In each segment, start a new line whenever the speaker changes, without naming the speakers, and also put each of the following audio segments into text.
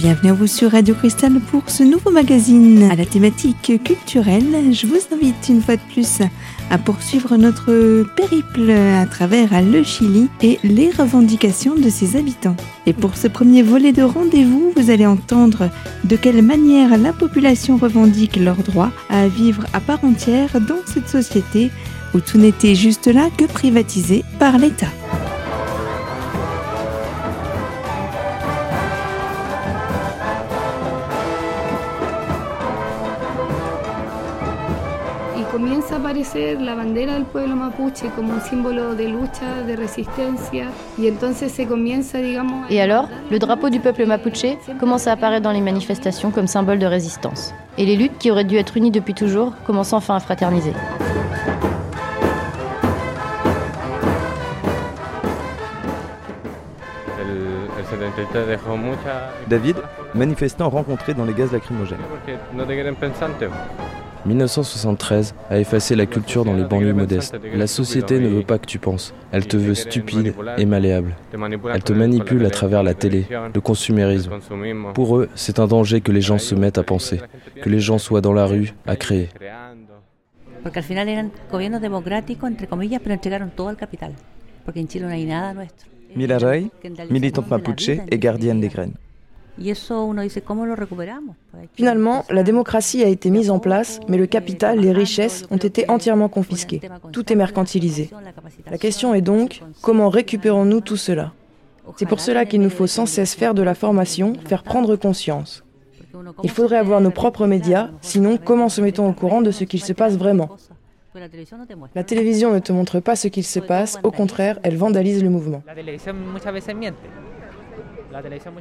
Bienvenue à vous sur Radio Cristal pour ce nouveau magazine à la thématique culturelle. Je vous invite une fois de plus à poursuivre notre périple à travers le Chili et les revendications de ses habitants. Et pour ce premier volet de rendez-vous, vous allez entendre de quelle manière la population revendique leur droit à vivre à part entière dans cette société où tout n'était juste là que privatisé par l'État.
Aparecer la bandera del pueblo mapuche como un símbolo de lucha, de resistencia, y entonces se comienza, digamos.
Et alors, le drapeau du peuple mapuche commence à apparaître dans les manifestations comme symbole de résistance. Et les luttes qui auraient dû être unies depuis toujours commencent enfin à fraterniser.
David, manifestant rencontré dans les gaz lacrymogènes.
1973 a effacé la culture dans les banlieues modestes. La société ne veut pas que tu penses. Elle te veut stupide et malléable. Elle te manipule à travers la télé, le consumérisme. Pour eux, c'est un danger que les gens se mettent à penser, que les gens soient dans la rue à créer.
Porque al final eran gobiernos democráticos, entre comillas, pero entregaron todo al capital. Porque en Chile no hay nada nuestro.
Mila Ray, militante mapuche et gardienne des graines.
Finalement, la démocratie a été mise en place, mais le capital, les richesses ont été entièrement confisquées. Tout est mercantilisé. La question est donc, comment récupérons-nous tout cela? C'est pour cela qu'il nous faut sans cesse faire de la formation, faire prendre conscience. Il faudrait avoir nos propres médias, sinon comment se mettons au courant de ce qu'il se passe vraiment La télévision ne te montre pas ce qu'il se passe, au contraire, elle vandalise le mouvement.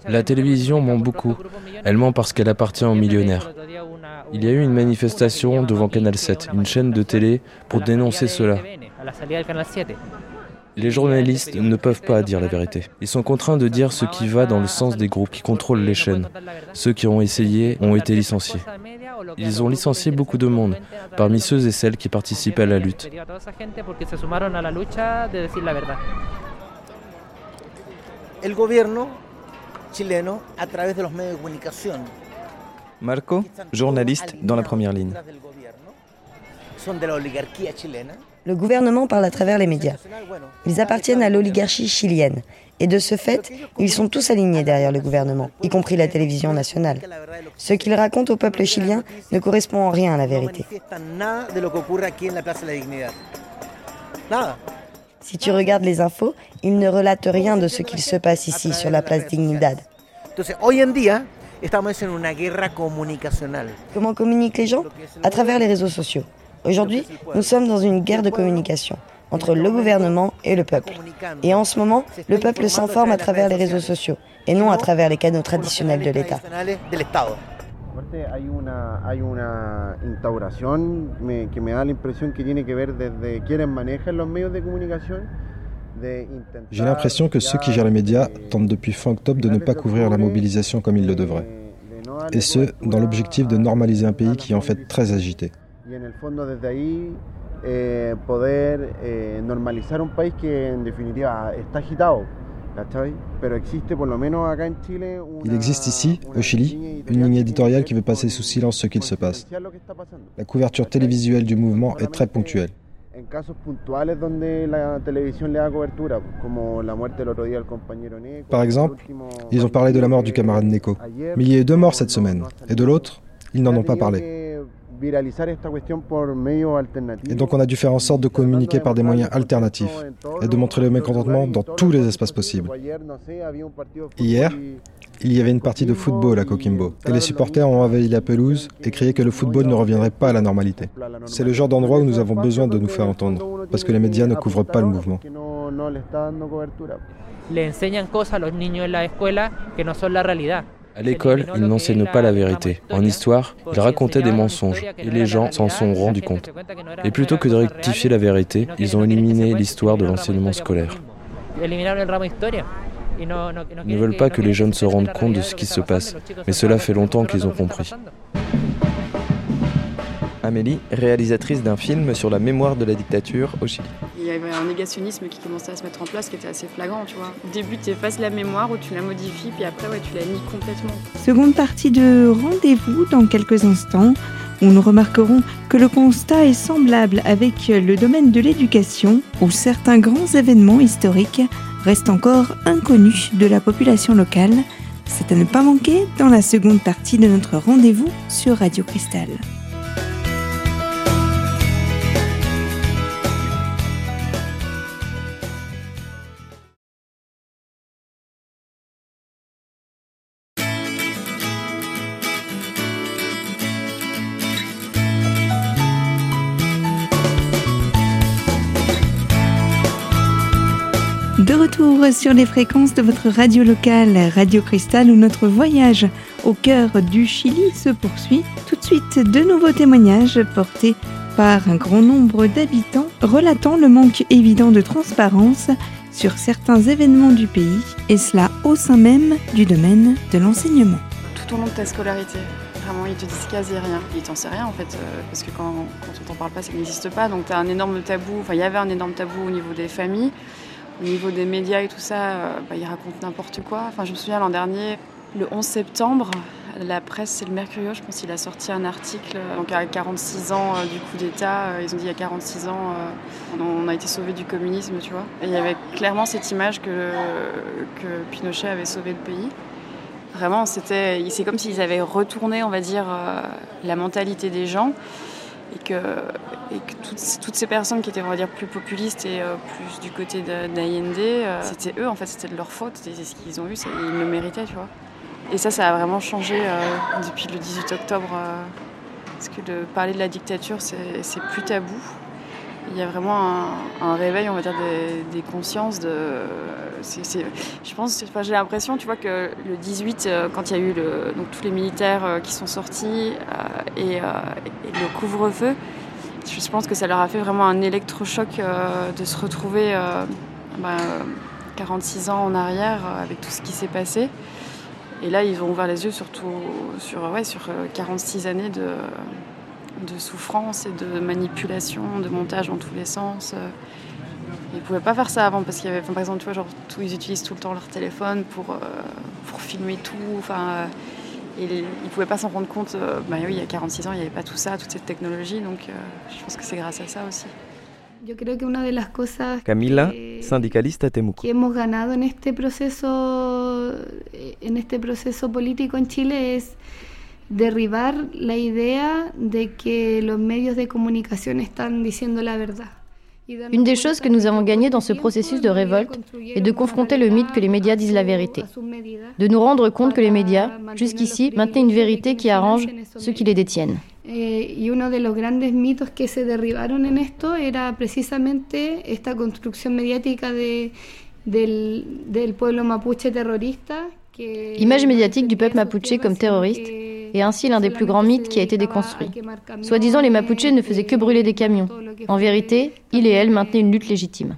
La télévision ment beaucoup. Elle ment parce qu'elle appartient aux millionnaires. Il y a eu une manifestation devant Canal 7, une chaîne de télé, pour dénoncer cela. Les journalistes ne peuvent pas dire la vérité. Ils sont contraints de dire ce qui va dans le sens des groupes qui contrôlent les chaînes. Ceux qui ont essayé ont été licenciés. Ils ont licencié beaucoup de monde, parmi ceux et celles qui participaient à la lutte.
El gobierno chileno a través de los medios de comunicación.
Marco, journaliste dans la première ligne.
Le gouvernement parle à travers les médias. Ils appartiennent à l'oligarchie chilienne. Et de ce fait, ils sont tous alignés derrière le gouvernement, y compris la télévision nationale. Ce qu'ils racontent au peuple chilien ne correspond en rien à la vérité. Si tu regardes les infos, ils ne relatent rien de ce qu'il se passe ici sur la place Dignidad. Comment communiquent les gens? À travers les réseaux sociaux. Aujourd'hui, nous sommes dans une guerre de communication entre le gouvernement et le peuple. Et en ce moment, le peuple s'informe à travers les réseaux sociaux et non à travers les canaux traditionnels de l'État.
Hay una, hay una instauración me, que me da la impresión que tiene que ver desde quienes manejan los medios de comunicación.
J'ai l'impression que ceux qui gèrent les médias tentent depuis fin octobre de ne pas couvrir la mobilisation comme ils le devraient. Et ce, dans l'objectif de normaliser un pays qui est en fait très agité.
Eh, poder eh, normalizar un país que en definitiva está agitado.
Il existe ici, au Chili, une ligne éditoriale qui veut passer sous silence ce qu'il se passe. La couverture télévisuelle du mouvement est très ponctuelle. Par exemple, ils ont parlé de la mort du camarade Neko. Mais il y a eu deux morts cette semaine. Et de l'autre, ils n'en ont pas parlé. Et donc on a dû faire en sorte de communiquer par des moyens alternatifs et de montrer le mécontentement dans tous les espaces possibles. Hier, il y avait une partie de football à Coquimbo et les supporters ont envahi la pelouse et crié que le football ne reviendrait pas à la normalité. C'est le genre d'endroit où nous avons besoin de nous faire entendre parce que les médias ne couvrent pas le mouvement.
À l'école, ils n'enseignent pas la vérité. En histoire, ils racontaient des mensonges et les gens s'en sont rendus compte. Et plutôt que de rectifier la vérité, ils ont éliminé l'histoire de l'enseignement scolaire. Ils ne veulent pas que les jeunes se rendent compte de ce qui se passe, mais cela fait longtemps qu'ils ont compris.
Amélie, réalisatrice d'un film sur la mémoire de la dictature au Chili.
Il y avait un négationnisme qui commençait à se mettre en place qui était assez flagrant, tu vois. Au début, tu effaces la mémoire ou tu la modifies, puis après, ouais, tu la nies complètement.
Seconde partie de rendez-vous dans quelques instants où nous remarquerons que le constat est semblable avec le domaine de l'éducation, où certains grands événements historiques restent encore inconnus de la population locale. C'est à ne pas manquer dans la seconde partie de notre rendez-vous sur Radio Cristal. De retour sur les fréquences de votre radio locale, Radio Cristal, où notre voyage au cœur du Chili se poursuit. Tout de suite, de nouveaux témoignages portés par un grand nombre d'habitants relatant le manque évident de transparence sur certains événements du pays, et cela au sein même du domaine de l'enseignement.
Tout au long de ta scolarité, vraiment, ils te disent quasi rien. Ils t'en savent rien en fait, euh, parce que quand, on t'en parle pas, ça n'existe pas. Donc tu as un énorme tabou, enfin il y avait un énorme tabou au niveau des familles. Au niveau des médias et tout ça, euh, bah, ils racontent n'importe quoi. Enfin, je me souviens l'an dernier, le 11 septembre, la presse, c'est le Mercurio, je pense, il a sorti un article. Donc, à 46 ans euh, du coup d'État, euh, ils ont dit il y a 46 ans, euh, on a été sauvé du communisme, tu vois. Il y avait clairement cette image que, que Pinochet avait sauvé le pays. Vraiment, c'était, c'est comme s'ils avaient retourné, on va dire, euh, la mentalité des gens et que, toutes, toutes ces personnes qui étaient, on va dire, plus populistes et euh, plus du côté d'Allende, euh, c'était eux, en fait, c'était de leur faute, c'est ce qu'ils ont eu, ils le méritaient, tu vois. Et ça, ça a vraiment changé euh, depuis le 18 octobre, parce que de parler de la dictature, c'est plus tabou. Il y a vraiment un, réveil, on va dire, des, consciences. Je pense, j'ai l'impression, tu vois, que le 18, euh, quand il y a eu donc, tous les militaires euh, qui sont sortis euh, et, le couvre-feu, je pense que ça leur a fait vraiment un électrochoc euh, de se retrouver euh, bah, 46 ans en arrière avec tout ce qui s'est passé. Et là, ils ont ouvert les yeux surtout sur, ouais, sur euh, 46 années de, de souffrance et de manipulation, de montage dans tous les sens. euh. Ils ne pouvaient pas faire ça avant parce qu'il y avait, enfin, par exemple, tu vois, genre, tout- ils utilisent tout le temps leur téléphone pour, euh, pour filmer tout. Enfin, euh, et les- ils ne pouvaient pas s'en rendre compte. euh, bah oui, il y a 46 ans, il n'y avait pas tout ça, toute cette technologie. Donc, euh, je pense que c'est grâce à ça aussi.
Camila,
que,
syndicaliste à Temuco.
que hemos ganado en este proceso en este proceso político en Chile es derribar la idea de que los medios de comunicación están diciendo la verdad.
Une des choses que nous avons gagnées dans ce processus de révolte est de confronter le mythe que les médias disent la vérité, de nous rendre compte que les médias, jusqu'ici, maintenaient une vérité qui arrange ceux qui les détiennent.
Eh, y uno de los grandes mitos que se derribaron en esto era precisamente esta construcción mediática de, del, del pueblo mapuche terrorista. que
L'image médiatique du peuple mapuche comme terroriste est ainsi l'un des plus grands mythes qui a été déconstruit. Soi-disant, les Mapuches ne faisaient que brûler des camions. En vérité, ils et elles maintenaient une lutte légitime.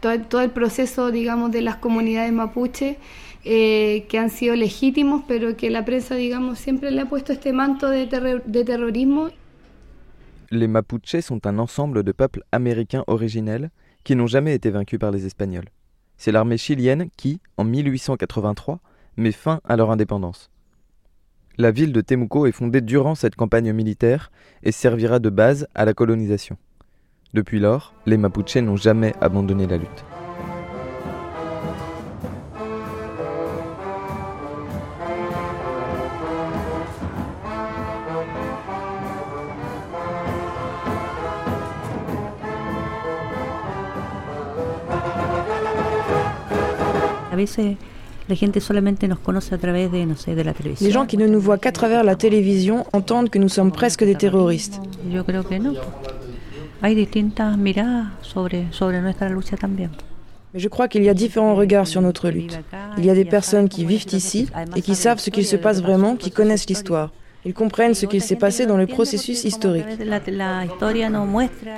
todo el proceso, digamos, de las comunidades mapuche eh, que han sido legítimos, pero que la prensa, digamos, siempre le ha puesto este manto de, terror- de terrorismo
Les Mapuches sont un ensemble de peuples américains originels qui n'ont jamais été vaincus par les Espagnols. C'est l'armée chilienne qui, en 1883, met fin à leur indépendance. La ville de Temuco est fondée durant cette campagne militaire et servira de base à la colonisation. Depuis lors, les Mapuches n'ont jamais abandonné la lutte.
La gente solamente nos conoce a través de, no sé, de la televisión.
Les gens qui ne nous voient qu'à travers la télévision entendent que nous sommes presque des terroristes.
Yo creo que no. Hay distintas miradas sobre, sobre nuestra lucha también.
Mais je crois qu'il y a différents regards sur notre lutte. Il y a des personnes qui vivent ici et qui savent ce qu'il se passe vraiment, qui connaissent l'histoire. Ils comprennent ce qu'il s'est passé dans le processus historique.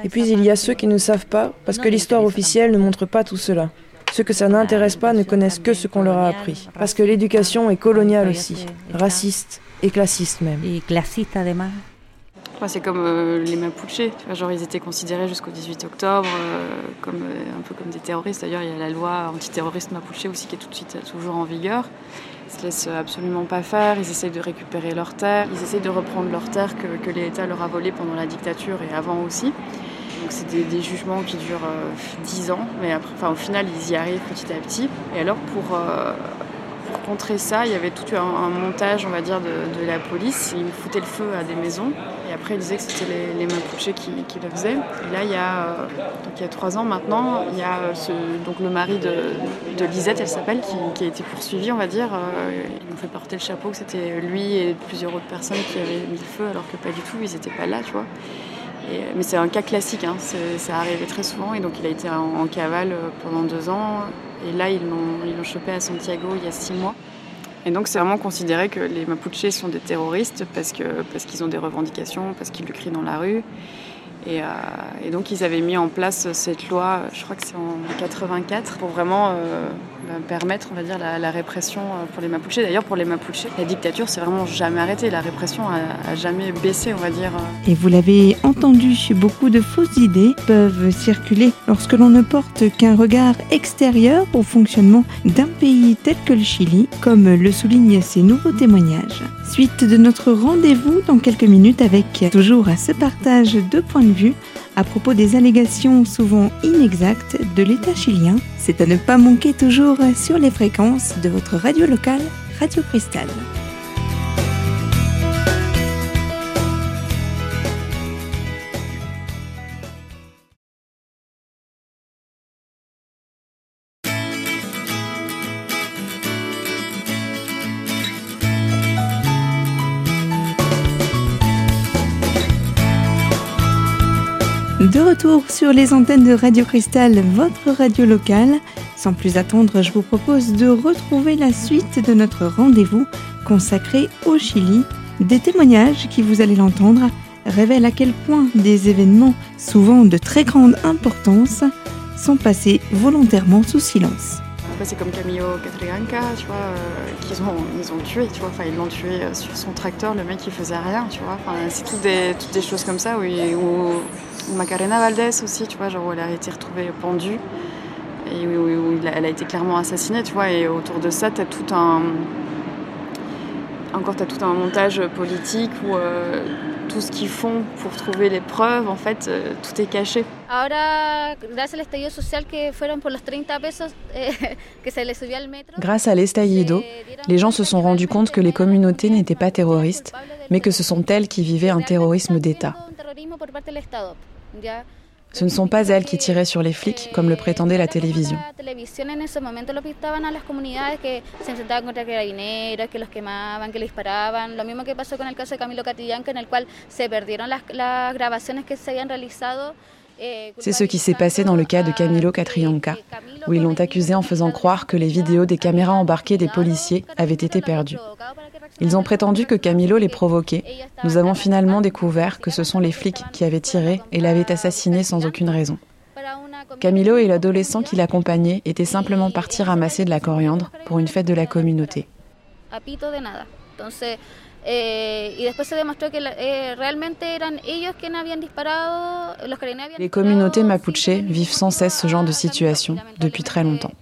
Et puis il y a ceux qui ne savent pas, parce que l'histoire officielle ne montre pas tout cela. Ceux que ça n'intéresse pas ne connaissent que ce qu'on leur a appris. Parce que l'éducation est coloniale aussi, raciste et classiste même.
y clasista además.
c'est comme euh, les Mapuches, genre ils étaient considérés jusqu'au 18 octobre comme, un peu comme des terroristes. D'ailleurs, il y a la loi antiterroriste Mapuche aussi qui est tout de suite toujours en vigueur. Ils se laissent absolument pas faire, ils essayent de récupérer leurs terres, ils essayent de reprendre leurs terres que, que l'État leur a volées pendant la dictature et avant aussi. Donc c'est des, jugements qui durent 10 ans, mais au final ils y arrivent petit à petit. Et alors pour, pour contrer ça, il y avait tout un, montage, on va dire, de, la police. Ils foutaient le feu à des maisons. Et après, ils disaient que c'était les, les qui, le faisaient. Et là, il y a, euh, il y a trois ans maintenant, il y a euh, donc le mari de, Lisette, elle s'appelle, qui, a été poursuivi, on va dire. Euh, ils m'ont fait porter le chapeau que c'était lui et plusieurs autres personnes qui avaient mis le feu, alors que pas du tout, ils n'étaient pas là, tu vois. Mais c'est un cas classique, hein. ça arrivait très souvent. Et donc, il a été en cavale pendant deux ans. Et là, ils l'ont chopé à Santiago il y a six mois. Et donc, c'est vraiment considéré que les Mapuches sont des terroristes parce qu'ils parce qu'ils ont des revendications, parce qu'ils le crient dans la rue. Et, euh, et, donc, ils avaient mis en place cette loi, je crois que c'est en 84, pour vraiment euh, permettre, on va dire, la, répression euh, pour les Mapuches. D'ailleurs, pour les Mapuches, la dictature s'est vraiment jamais arrêtée. La répression a, jamais baissé, on va dire.
Et vous l'avez entendu, beaucoup de fausses idées peuvent circuler lorsque l'on ne porte qu'un regard extérieur au fonctionnement d'un pays tel que le Chili, comme le soulignent ces nouveaux témoignages. Suite de notre rendez-vous dans quelques minutes avec toujours à ce partage de points de vue à propos des allégations souvent inexactes de l'État chilien. C'est à ne pas manquer toujours sur les fréquences de votre radio locale, Radio Cristal. De retour sur les antennes de Radio Cristal, votre radio locale. Sans plus attendre, je vous propose de retrouver la suite de notre rendez-vous consacré au Chili. Des témoignages qui, vous allez l'entendre, révèlent à quel point des événements, souvent de très grande importance, sont passés volontairement sous silence.
C'est comme Camillo vois, euh, qu'ils ont, ils tué, l'ont tué euh, sur son tracteur, le mec il faisait rien, tu vois. C'est toutes des, choses comme ça où Macarena Valdés aussi, tu vois, genre où elle a été retrouvée pendue et où, elle a été clairement assassinée, tu vois. Et autour de ça, tu as tout un. Encore, tu as tout un montage politique où euh, tout ce qu'ils font pour trouver les preuves, en fait, euh, tout est caché.
Grâce à l'estallido, les gens se sont rendus compte que les communautés n'étaient pas terroristes, mais que ce sont elles qui vivaient un terrorisme d'État. Ce ne sont pas elles qui tiraient sur les flics, comme le prétendait la télévision. C'est ce qui s'est passé dans le cas de Camilo Catrianca, où ils l'ont accusé en faisant croire que les vidéos des caméras embarquées des policiers avaient été perdues. Ils ont prétendu que Camilo les provoquait. Nous avons finalement découvert que ce sont les flics qui avaient tiré et l'avaient assassiné sans aucune raison. Camilo et l'adolescent qui l'accompagnait étaient simplement partis ramasser de la coriandre pour une fête de la communauté. Les communautés mapuche vivent sans cesse ce genre de situation depuis très longtemps.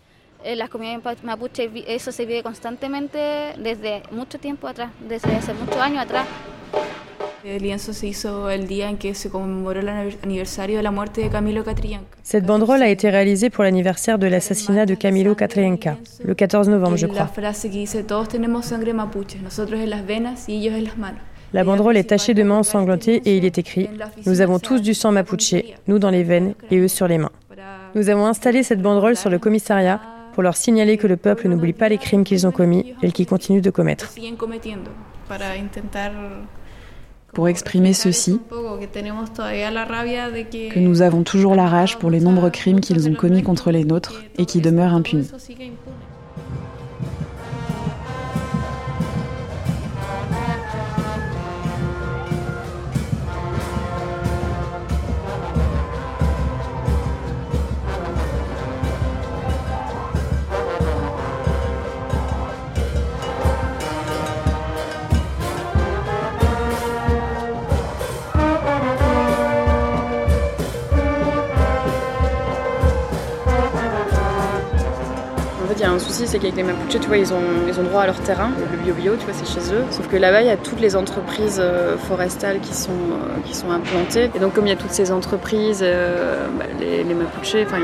Eh, las comunidades mapuche, eso se vive constantemente desde mucho tiempo atrás, desde hace muchos años atrás. Cette banderole a été réalisée pour l'anniversaire de l'assassinat de Camilo Catrienca, le 14 novembre, je crois. La banderole est tachée de mains ensanglantées et il est écrit Nous avons tous du sang mapuche, nous dans les veines et eux sur les mains. Nous avons installé cette banderole sur le commissariat pour leur signaler que le peuple n'oublie pas les crimes qu'ils ont commis et qu'ils continuent de commettre. Pour exprimer ceci, que nous avons toujours la rage pour les nombreux crimes qu'ils ont commis contre les nôtres et qui demeurent impunis.
Un souci, c'est qu'avec les Mapuches, tu vois, ils ont, ils ont droit à leur terrain, le bio-bio, tu vois, c'est chez eux. Sauf que là-bas, il y a toutes les entreprises euh, forestales qui sont, euh, qui sont implantées. Et donc, comme il y a toutes ces entreprises, euh, bah, les, les, Mapuches, enfin,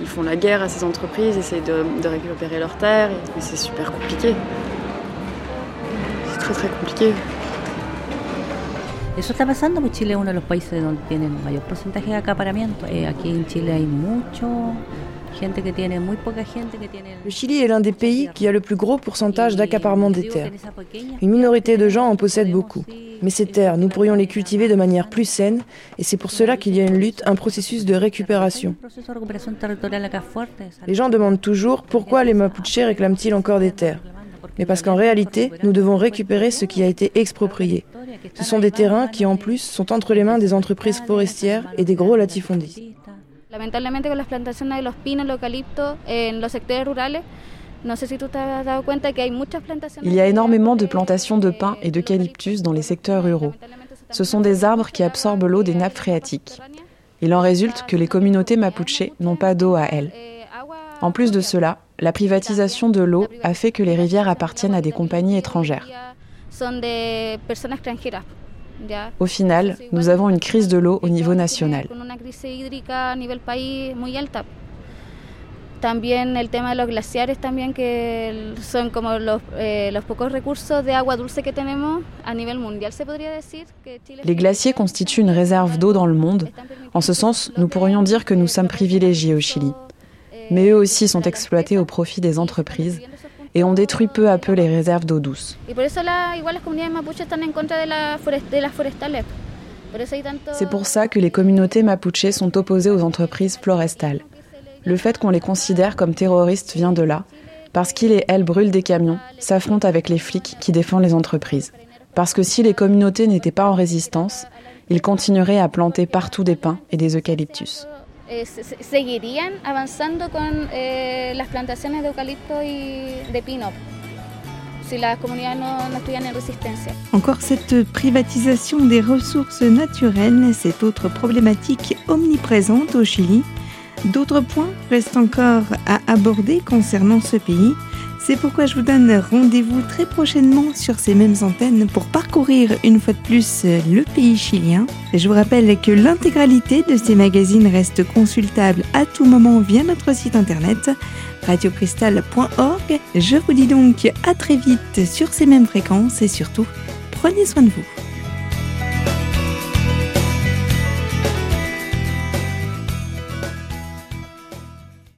ils, font la guerre à ces entreprises, essayent de, de récupérer leurs terres, mais c'est super compliqué. C'est très très compliqué.
Eso está pasando, pues Chile es uno de los países donde tiene el mayor porcentaje de acaparamiento. Eh, aquí en Chile hay mucho
Le Chili est l'un des pays qui a le plus gros pourcentage d'accaparement des terres. Une minorité de gens en possèdent beaucoup. Mais ces terres, nous pourrions les cultiver de manière plus saine et c'est pour cela qu'il y a une lutte, un processus de récupération. Les gens demandent toujours pourquoi les Mapuches réclament-ils encore des terres mais parce qu'en réalité, nous devons récupérer ce qui a été exproprié. Ce sont des terrains qui, en plus, sont entre les mains des entreprises forestières et des gros latifondistes.
Con las plantaciones de los pinos, en los sectores rurales.
Il y a énormément de plantations de pins et d'eucalyptus dans les secteurs ruraux. Ce sont des arbres qui absorbent l'eau des nappes phréatiques. Il en résulte que les communautés mapuches n'ont pas d'eau à elles. En plus de cela, la privatisation de l'eau a fait que les rivières appartiennent à des compagnies étrangères. Au final, nous avons une crise de l'eau au niveau national.
También el tema de los glaciares también que son como los, eh, los pocos recursos de agua dulce que tenemos a nivel mundial se podría decir que Chile
Les glaciers constituent une réserve d'eau dans le monde. En ce sens, nous pourrions dire que nous sommes privilégiés au Chili. Mais eux aussi sont exploités au profit des entreprises et on détruit peu à peu les réserves d'eau douce. C'est pour ça que les communautés mapuches sont opposées aux entreprises florestales. Le fait qu'on les considère comme terroristes vient de là, parce qu'ils et elles brûlent des camions, s'affrontent avec les flics qui défendent les entreprises. Parce que si les communautés n'étaient pas en résistance, ils continueraient à planter partout des pins et des eucalyptus.
Eh, seguirían avanzando con eh, las plantaciones de eucalipto y de pino si las comunidades no, no en resistencia.
Encore cette privatisation des ressources naturelles, cette autre problématique omniprésente au Chili. D'autres points restent encore à aborder concernant ce pays. C'est pourquoi je vous donne rendez-vous très prochainement sur ces mêmes antennes pour parcourir une fois de plus le pays chilien. Je vous rappelle que l'intégralité de ces magazines reste consultable à tout moment via notre site internet radiocristal.org. Je vous dis donc à très vite sur ces mêmes fréquences et surtout, prenez soin de vous.